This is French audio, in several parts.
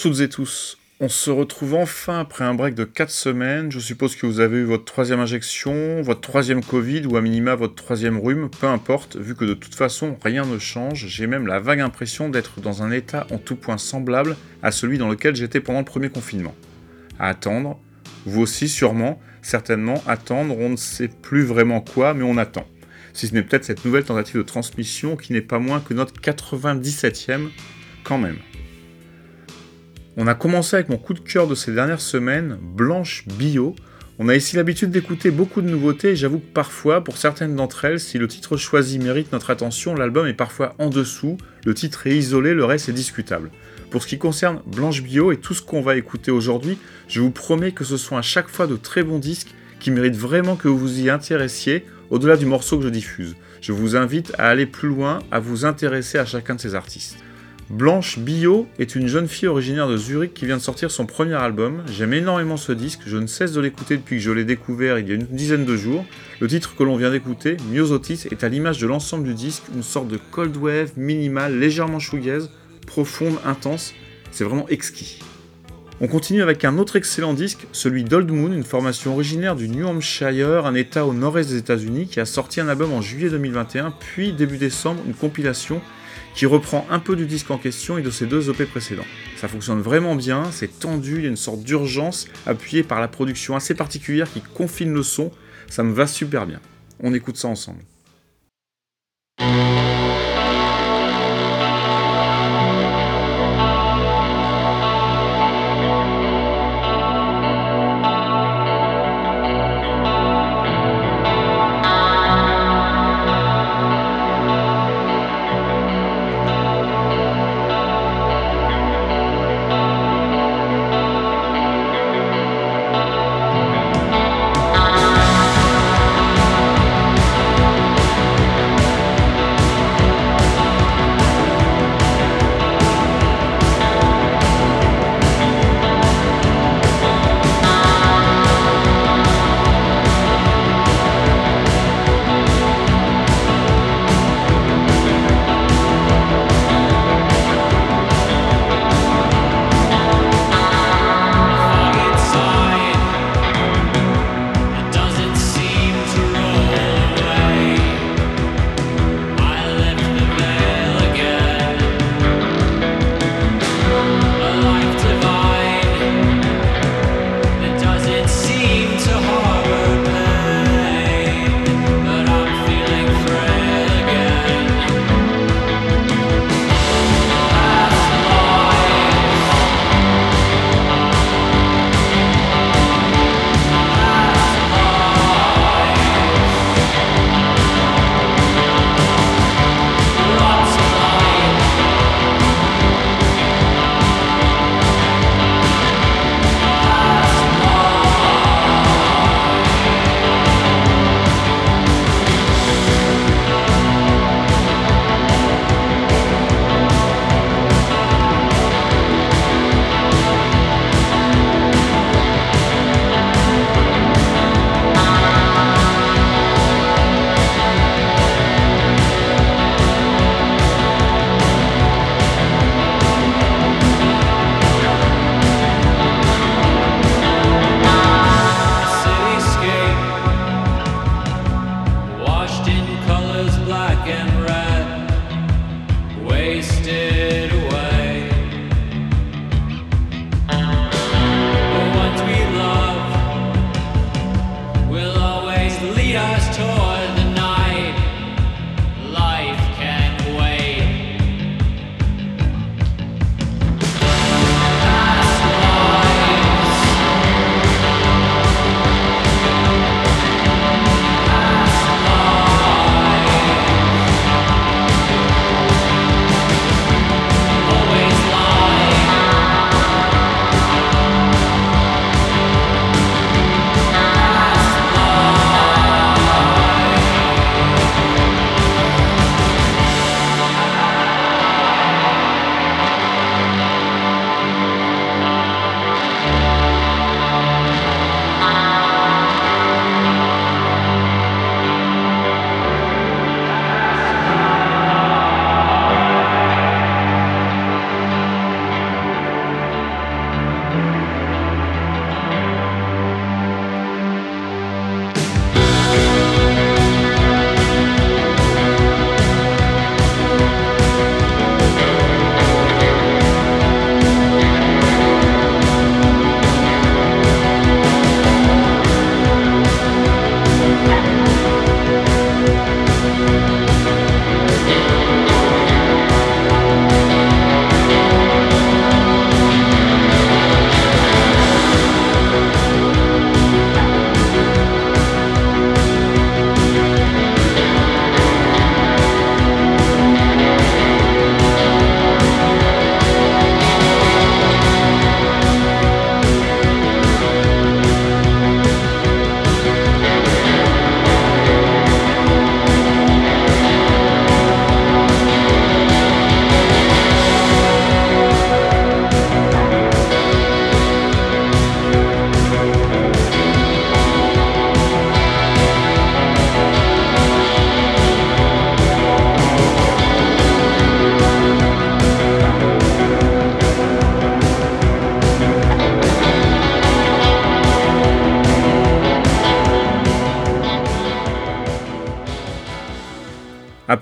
Toutes et tous. On se retrouve enfin après un break de 4 semaines. Je suppose que vous avez eu votre troisième injection, votre troisième Covid ou à minima votre troisième rhume, peu importe, vu que de toute façon rien ne change. J'ai même la vague impression d'être dans un état en tout point semblable à celui dans lequel j'étais pendant le premier confinement. À attendre, vous aussi sûrement, certainement, attendre, on ne sait plus vraiment quoi, mais on attend. Si ce n'est peut-être cette nouvelle tentative de transmission qui n'est pas moins que notre 97e quand même. On a commencé avec mon coup de cœur de ces dernières semaines, Blanche Bio. On a ici l'habitude d'écouter beaucoup de nouveautés et j'avoue que parfois, pour certaines d'entre elles, si le titre choisi mérite notre attention, l'album est parfois en dessous, le titre est isolé, le reste est discutable. Pour ce qui concerne Blanche Bio et tout ce qu'on va écouter aujourd'hui, je vous promets que ce sont à chaque fois de très bons disques qui méritent vraiment que vous vous y intéressiez au-delà du morceau que je diffuse. Je vous invite à aller plus loin, à vous intéresser à chacun de ces artistes. Blanche Bio est une jeune fille originaire de Zurich qui vient de sortir son premier album. J'aime énormément ce disque, je ne cesse de l'écouter depuis que je l'ai découvert il y a une dizaine de jours. Le titre que l'on vient d'écouter, Myosotis, est à l'image de l'ensemble du disque, une sorte de cold wave minimale, légèrement shoegaze, profonde, intense. C'est vraiment exquis. On continue avec un autre excellent disque, celui d'Old Moon, une formation originaire du New Hampshire, un état au nord-est des États-Unis, qui a sorti un album en juillet 2021, puis début décembre, une compilation qui reprend un peu du disque en question et de ses deux EP précédents. Ça fonctionne vraiment bien, c'est tendu, il y a une sorte d'urgence appuyée par la production assez particulière qui confine le son, ça me va super bien. On écoute ça ensemble.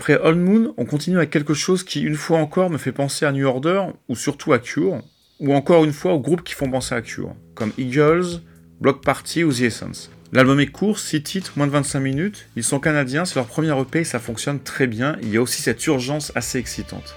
Après Old Moon, on continue avec quelque chose qui, une fois encore, me fait penser à New Order, ou surtout à Cure, ou encore une fois aux groupes qui font penser à Cure, comme Eagles, Block Party ou The Essence. L'album est court, 6 titres, moins de 25 minutes. Ils sont canadiens, c'est leur premier EP et ça fonctionne très bien. Il y a aussi cette urgence assez excitante.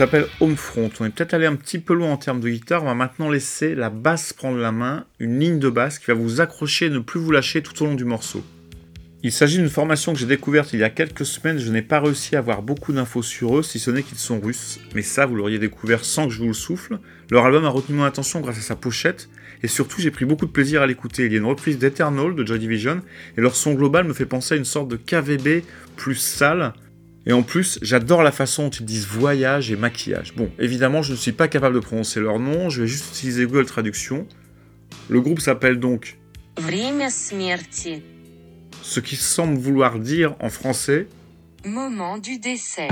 S'appelle Homefront. On est peut-être allé un petit peu loin en termes de guitare. On va maintenant laisser la basse prendre la main, une ligne de basse qui va vous accrocher et ne plus vous lâcher tout au long du morceau. Il s'agit d'une formation que j'ai découverte il y a quelques semaines, je n'ai pas réussi à avoir beaucoup d'infos sur eux, si ce n'est qu'ils sont russes, mais ça vous l'auriez découvert sans que je vous le souffle. Leur album a retenu mon attention grâce à sa pochette, et surtout j'ai pris beaucoup de plaisir à l'écouter. Il y a une reprise d'Eternal de Joy Division, et leur son global me fait penser à une sorte de KVB plus sale, et en plus, j'adore la façon dont ils disent voyage et maquillage. Bon, évidemment, je ne suis pas capable de prononcer leur nom, je vais juste utiliser Google Traduction. Le groupe s'appelle donc ce qui semble vouloir dire en français Moment du décès.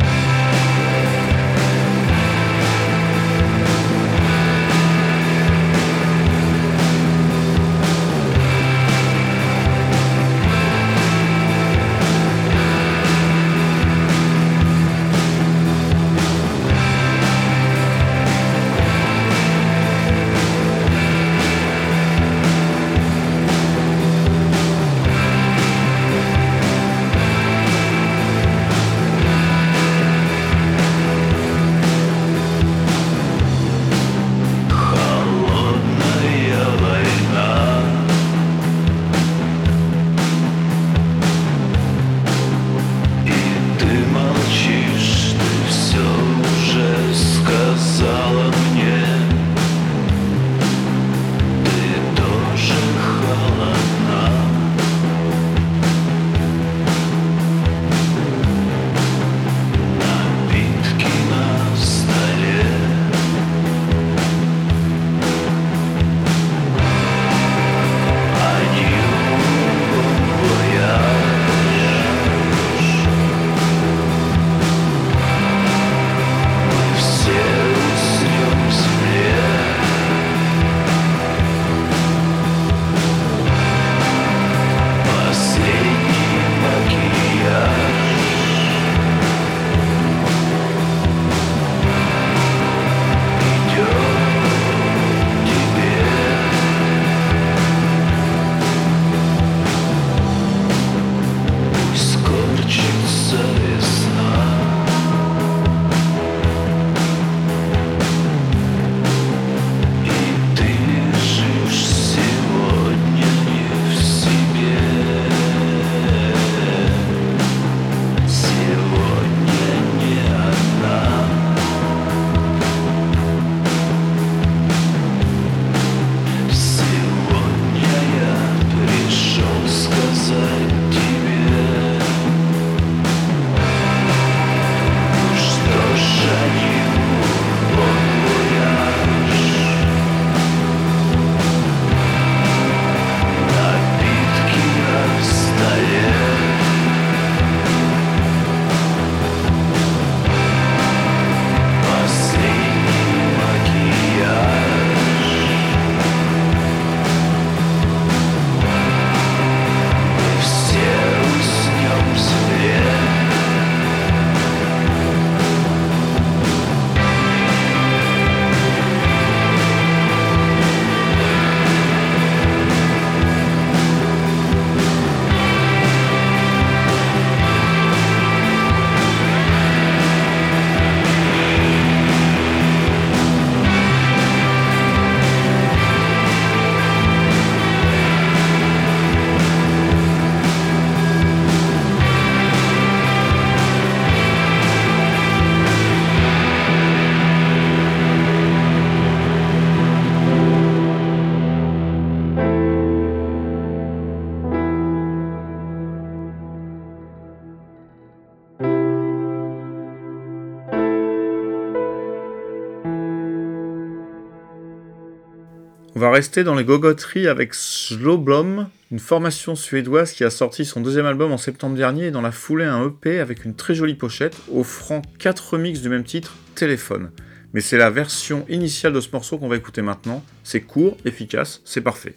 On va rester dans les gogoteries avec Slowblom, une formation suédoise qui a sorti son deuxième album en septembre dernier et dans la foulée un EP avec une très jolie pochette offrant 4 remixes du même titre, Téléphone. Mais c'est la version initiale de ce morceau qu'on va écouter maintenant. C'est court, efficace, c'est parfait.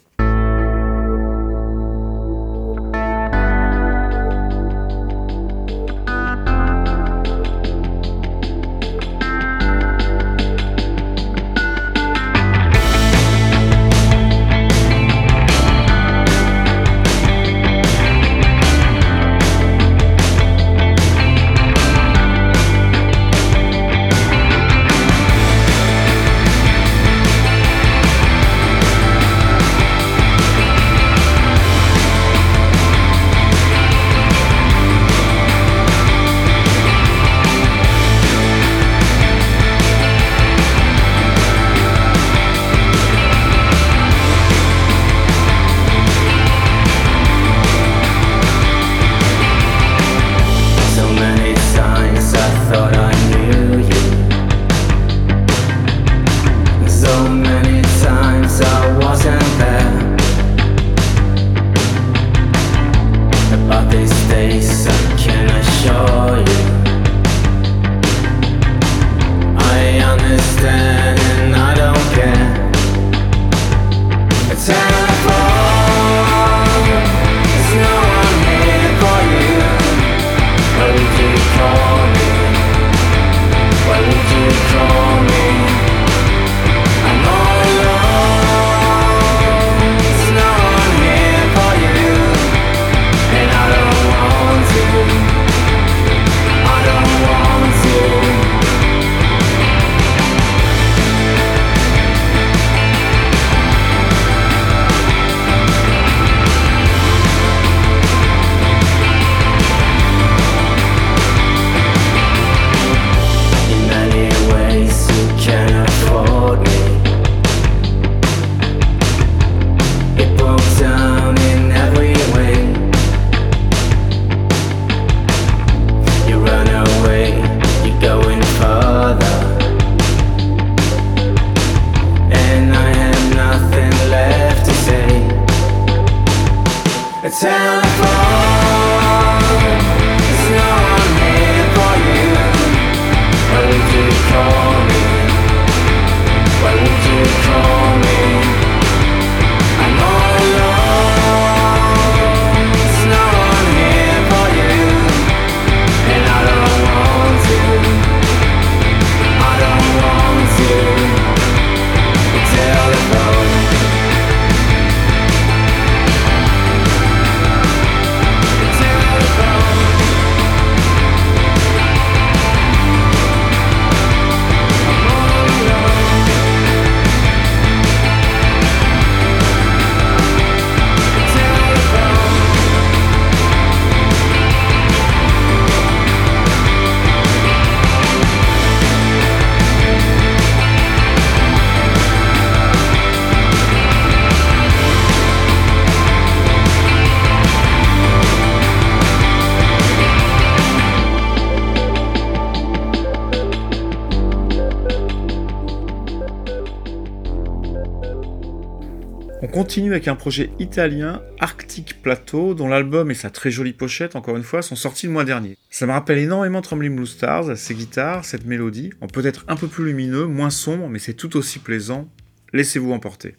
Continue avec un projet italien, Arctic Plateau, dont l'album et sa très jolie pochette, encore une fois, sont sortis le mois dernier. Ça me rappelle énormément Trembling Blue Stars, ses guitares, cette mélodie, en peut-être un peu plus lumineux, moins sombre, mais c'est tout aussi plaisant. Laissez-vous emporter.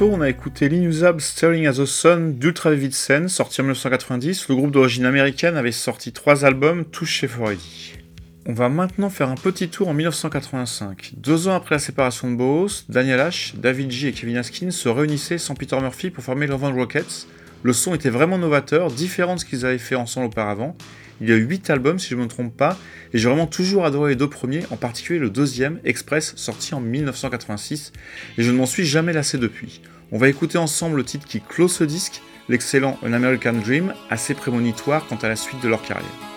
On a écouté l'inusable Staring at the Sun d'Ultra Vivid Sen, sorti en 1990. Le groupe d'origine américaine avait sorti trois albums, tous chez Freddy. On va maintenant faire un petit tour en 1985. Deux ans après la séparation de Boos, Daniel H, David G et Kevin Askin se réunissaient sans Peter Murphy pour former Love and Rockets. Le son était vraiment novateur, différent de ce qu'ils avaient fait ensemble auparavant. Il y a eu 8 albums si je ne me trompe pas, et j'ai vraiment toujours adoré les deux premiers, en particulier le deuxième, Express, sorti en 1986, et je ne m'en suis jamais lassé depuis. On va écouter ensemble le titre qui clôt ce disque, l'excellent An American Dream, assez prémonitoire quant à la suite de leur carrière.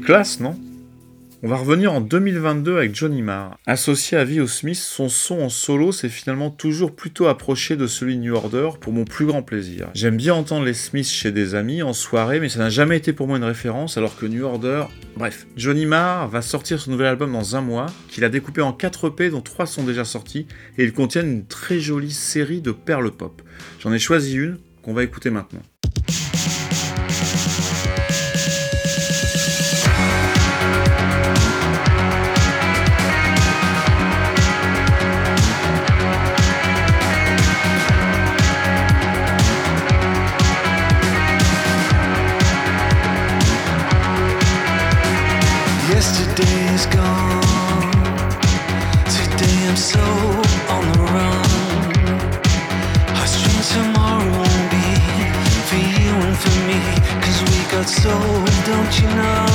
Classe, non? On va revenir en 2022 avec Johnny Marr. Associé à Vio Smith, son son en solo s'est finalement toujours plutôt approché de celui de New Order pour mon plus grand plaisir. J'aime bien entendre les Smiths chez des amis, en soirée, mais ça n'a jamais été pour moi une référence, alors que New Order... Bref, Johnny Marr va sortir son nouvel album dans un mois, qu'il a découpé en 4 EP dont 3 sont déjà sortis, et ils contiennent une très jolie série de perles pop. J'en ai choisi une qu'on va écouter maintenant. Soul, don't you know?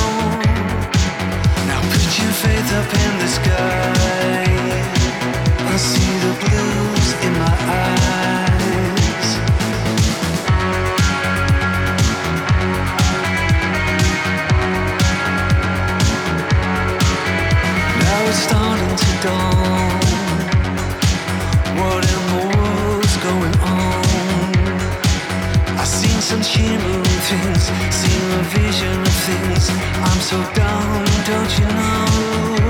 Now put your faith up in the sky. I see the blues in my eyes. Now it's starting to dawn. What in the world's going on? I've seen some shimmering things, a vision of things. I'm so dumb, don't you know?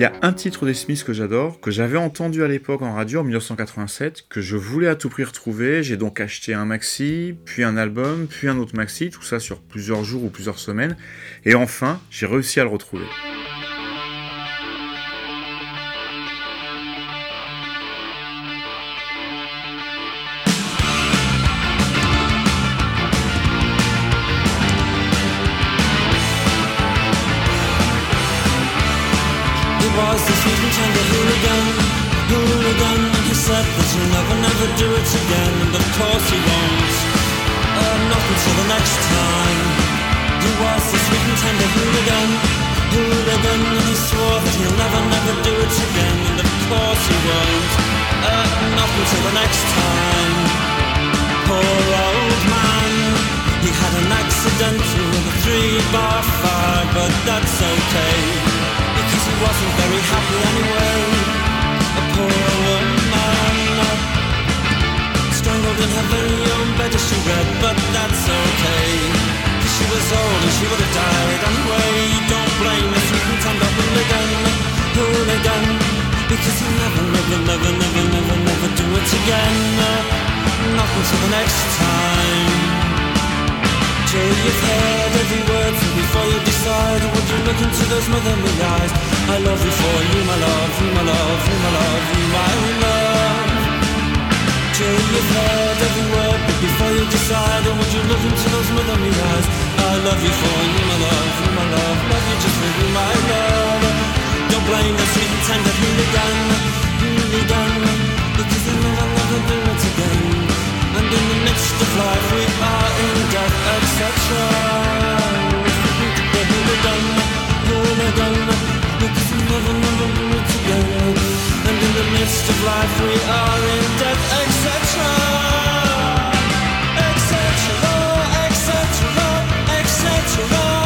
Il y a un titre des Smiths que j'adore, que j'avais entendu à l'époque en radio en 1987, que je voulais à tout prix retrouver. J'ai donc acheté un maxi, puis un album, puis un autre maxi, tout ça sur plusieurs jours ou plusieurs semaines. Et enfin, j'ai réussi à le retrouver. It again, and of course he won't. Uh, not until the next time. He was the sweet and tender hooligan, hooligan. and He swore that he'll never, never do it again, and of course he won't. Uh, not until the next time. Poor old man. He had an accident with a three-bar fire, but that's okay because he wasn't very happy anyway. She would have died anyway. Don't blame the sweet and tender hooligan, hooligan, because never, never, never, never, never, never do it again. Not until the next time. Till you've heard every word before you decide Would you look into those motherly eyes I love you for you my love, you my love, you my love, you my love Till you've heard every word But before you decide Would you look into those motherly eyes I love you for you my love, you my love Love you just for you my love Don't blame the sweet and tender hooligan Hooligan Because they'll never, never do it again and in the midst of life we are in death, etc. Hooligan, hooligan, because we never, never do it again. In the midst of life we are in death. Etc. Etc. Etc. Etc.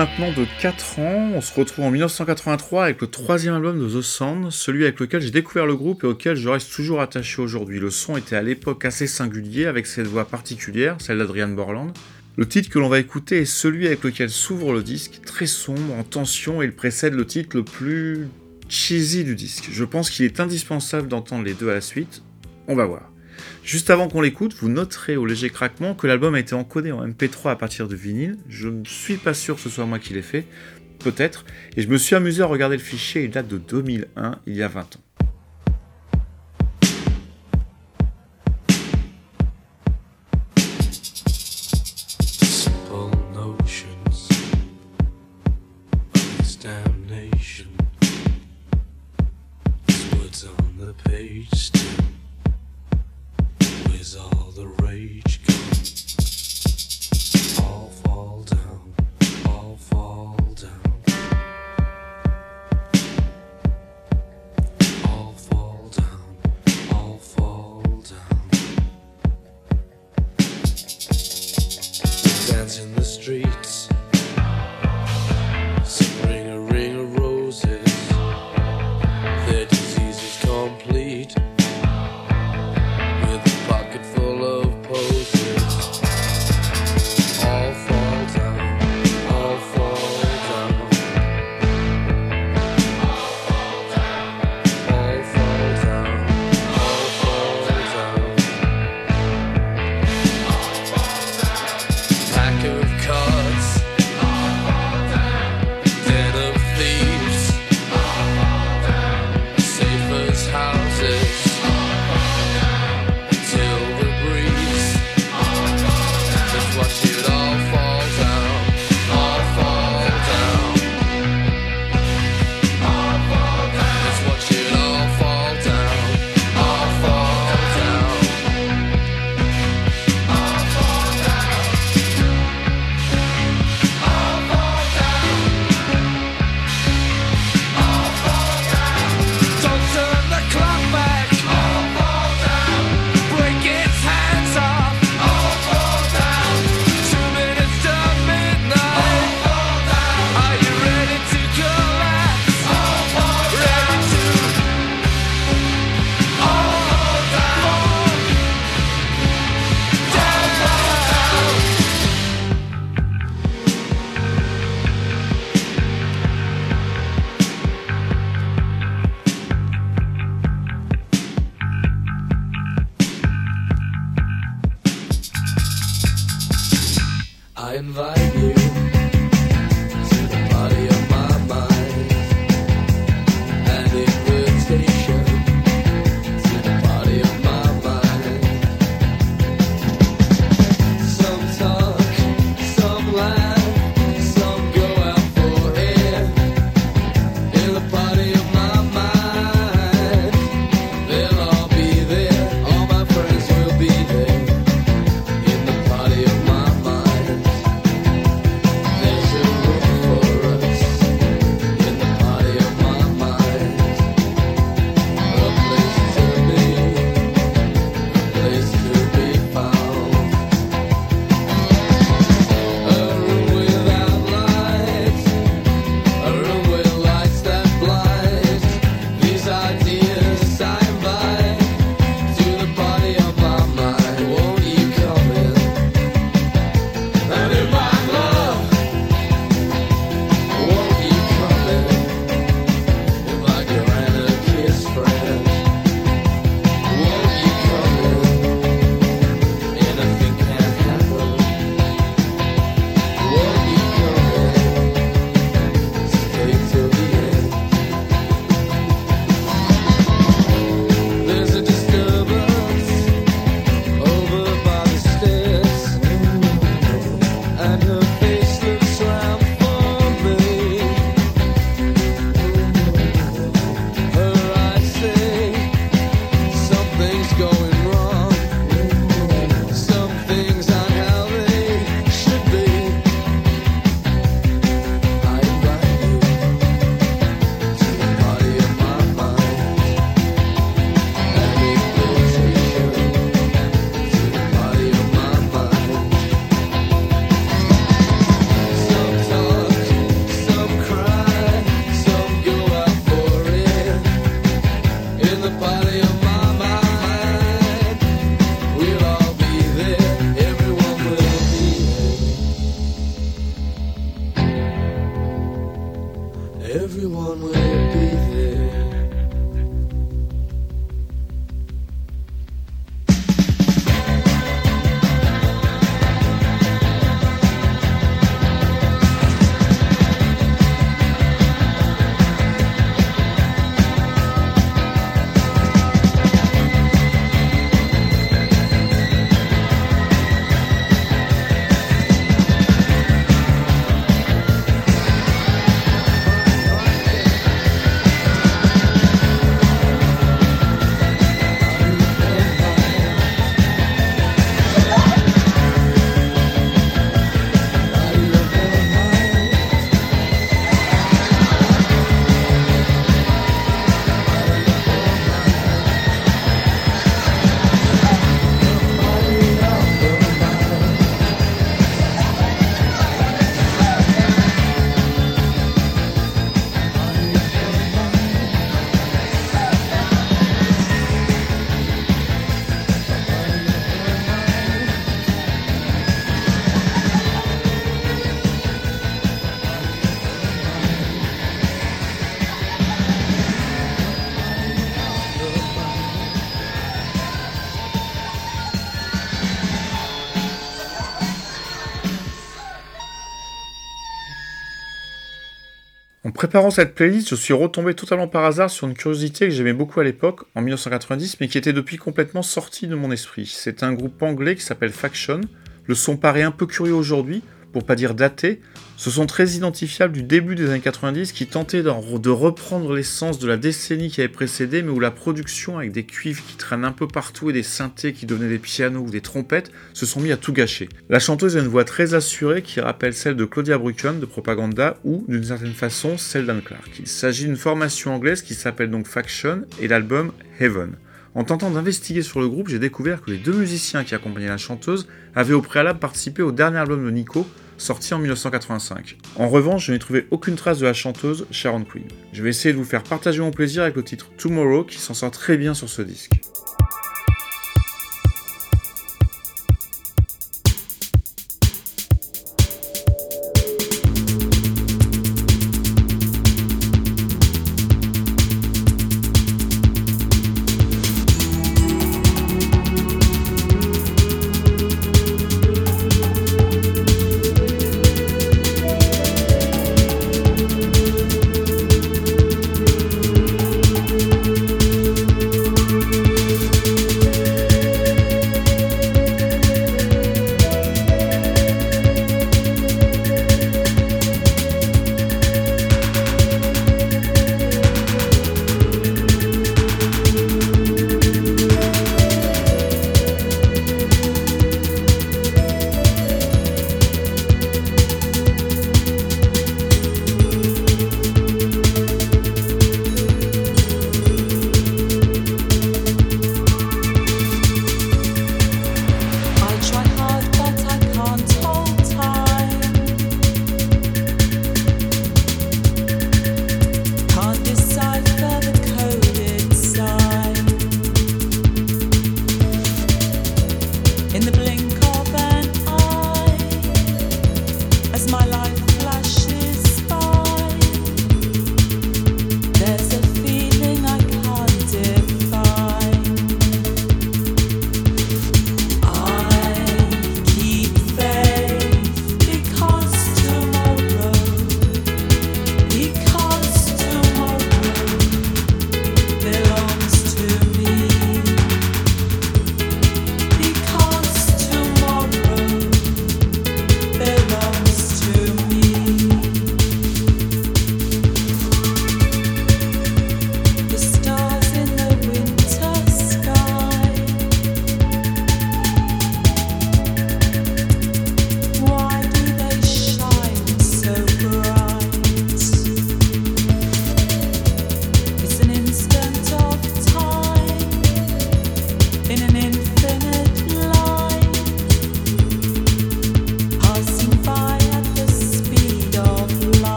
maintenant de 4 ans, on se retrouve en 1983 avec le troisième album de The Sound, celui avec lequel j'ai découvert le groupe et auquel je reste toujours attaché aujourd'hui. Le son était à l'époque assez singulier avec cette voix particulière, celle d'Adrian Borland. Le titre que l'on va écouter est celui avec lequel s'ouvre le disque, très sombre, en tension, et il précède le titre le plus cheesy du disque. Je pense qu'il est indispensable d'entendre les deux à la suite, on va voir. Juste avant qu'on l'écoute, vous noterez au léger craquement que l'album a été encodé en MP3 à partir de vinyle. Je ne suis pas sûr que ce soit moi qui l'ai fait, peut-être, et je me suis amusé à regarder le fichier, il date de 2001, il y a 20 ans. Préparant cette playlist, je suis retombé totalement par hasard sur une curiosité que j'aimais beaucoup à l'époque, en 1990, mais qui était depuis complètement sortie de mon esprit. C'est un groupe anglais qui s'appelle Faction. Le son paraît un peu curieux aujourd'hui, pour pas dire daté, ce sont très identifiables du début des années 90 qui tentaient de, reprendre l'essence de la décennie qui avait précédé, mais où la production avec des cuivres qui traînent un peu partout et des synthés qui devenaient des pianos ou des trompettes se sont mis à tout gâcher. La chanteuse a une voix très assurée qui rappelle celle de Claudia Brücken de Propaganda ou d'une certaine façon celle d'Anne Clark. Il s'agit d'une formation anglaise qui s'appelle donc Faction et l'album Heaven. En tentant d'investiguer sur le groupe, j'ai découvert que les deux musiciens qui accompagnaient la chanteuse avaient au préalable participé au dernier album de Nico, sorti en 1985. En revanche, je n'ai trouvé aucune trace de la chanteuse Sharon Queen. Je vais essayer de vous faire partager mon plaisir avec le titre Tomorrow qui s'en sort très bien sur ce disque.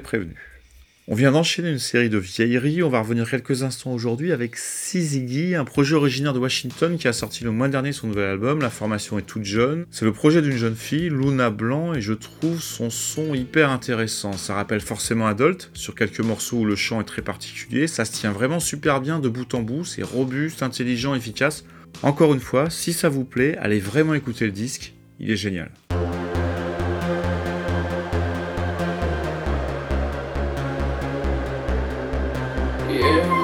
Prévenu. On vient d'enchaîner une série de vieilleries, on va revenir quelques instants aujourd'hui avec Siziggy, un projet originaire de Washington qui a sorti le mois dernier son nouvel album, la formation est toute jeune. C'est le projet d'une jeune fille, Luna Blanc, et je trouve son son hyper intéressant. Ça rappelle forcément Adult, sur quelques morceaux où le chant est très particulier, ça se tient vraiment super bien de bout en bout, c'est robuste, intelligent, efficace. Encore une fois, si ça vous plaît, allez vraiment écouter le disque, il est génial. the air.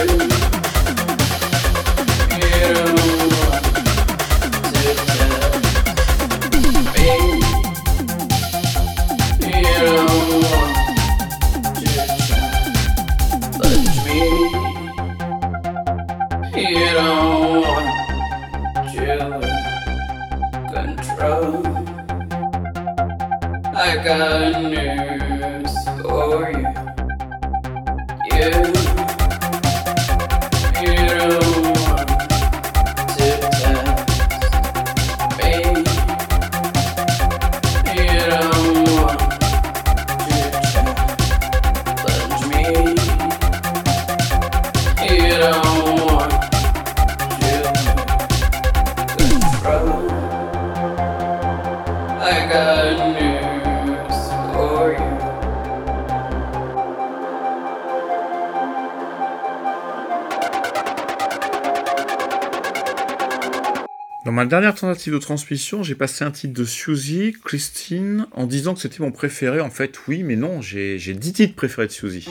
Thank you. Tentative de transmission, j'ai passé un titre de Suzy, Christine, en disant que c'était mon préféré. En fait, oui, mais non, j'ai j'ai 10 titres préférés de Suzy.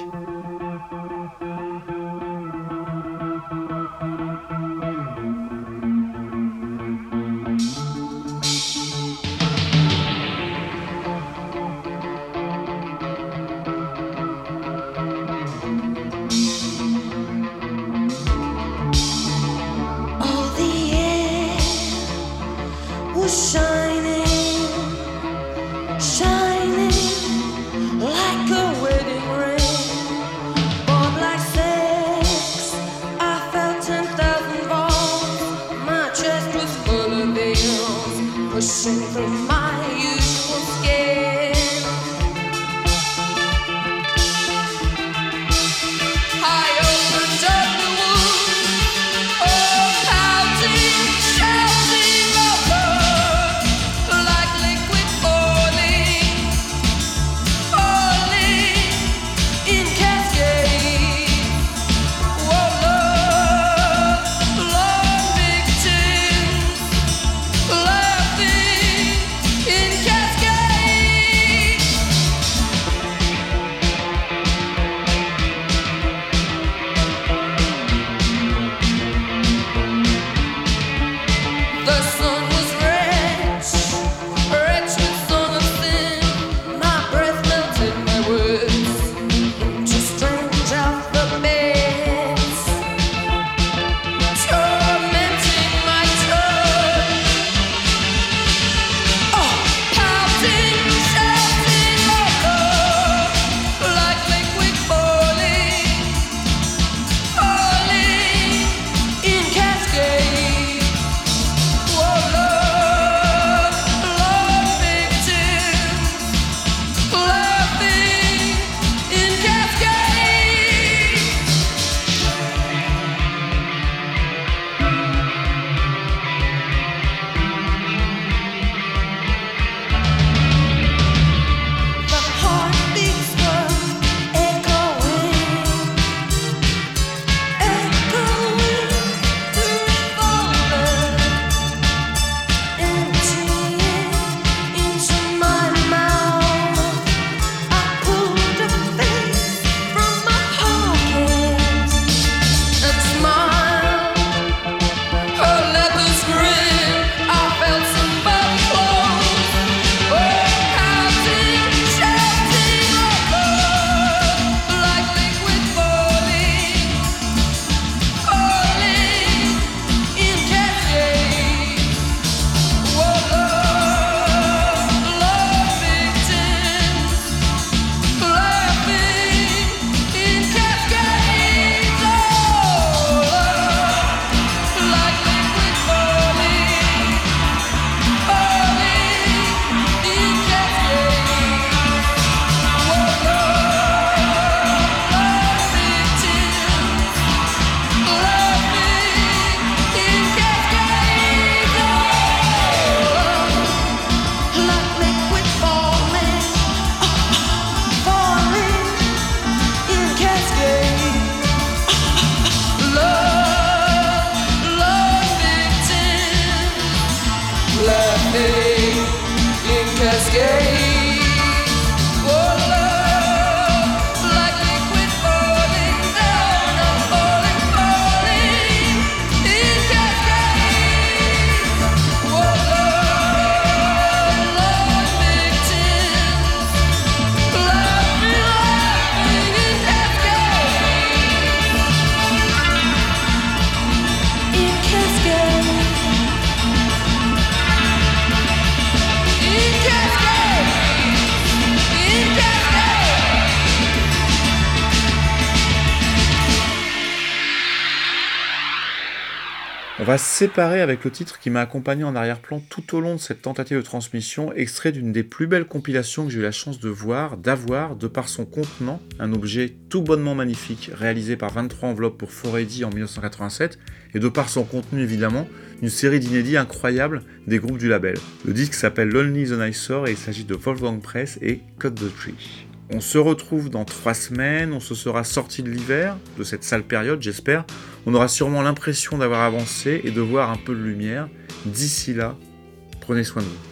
Séparer avec le titre qui m'a accompagné en arrière-plan tout au long de cette tentative de transmission, extrait d'une des plus belles compilations que j'ai eu la chance de voir, d'avoir, de par son contenant, un objet tout bonnement magnifique, réalisé par 23 enveloppes pour Foredi en 1987, et de par son contenu évidemment, une série d'inédits incroyables des groupes du label. Le disque s'appelle Lonely the Nicer et il s'agit de Wolfgang Press et Cut the Tree. On se retrouve dans trois semaines, on se sera sorti de l'hiver, de cette sale période j'espère. On aura sûrement l'impression d'avoir avancé et de voir un peu de lumière. D'ici là, prenez soin de vous.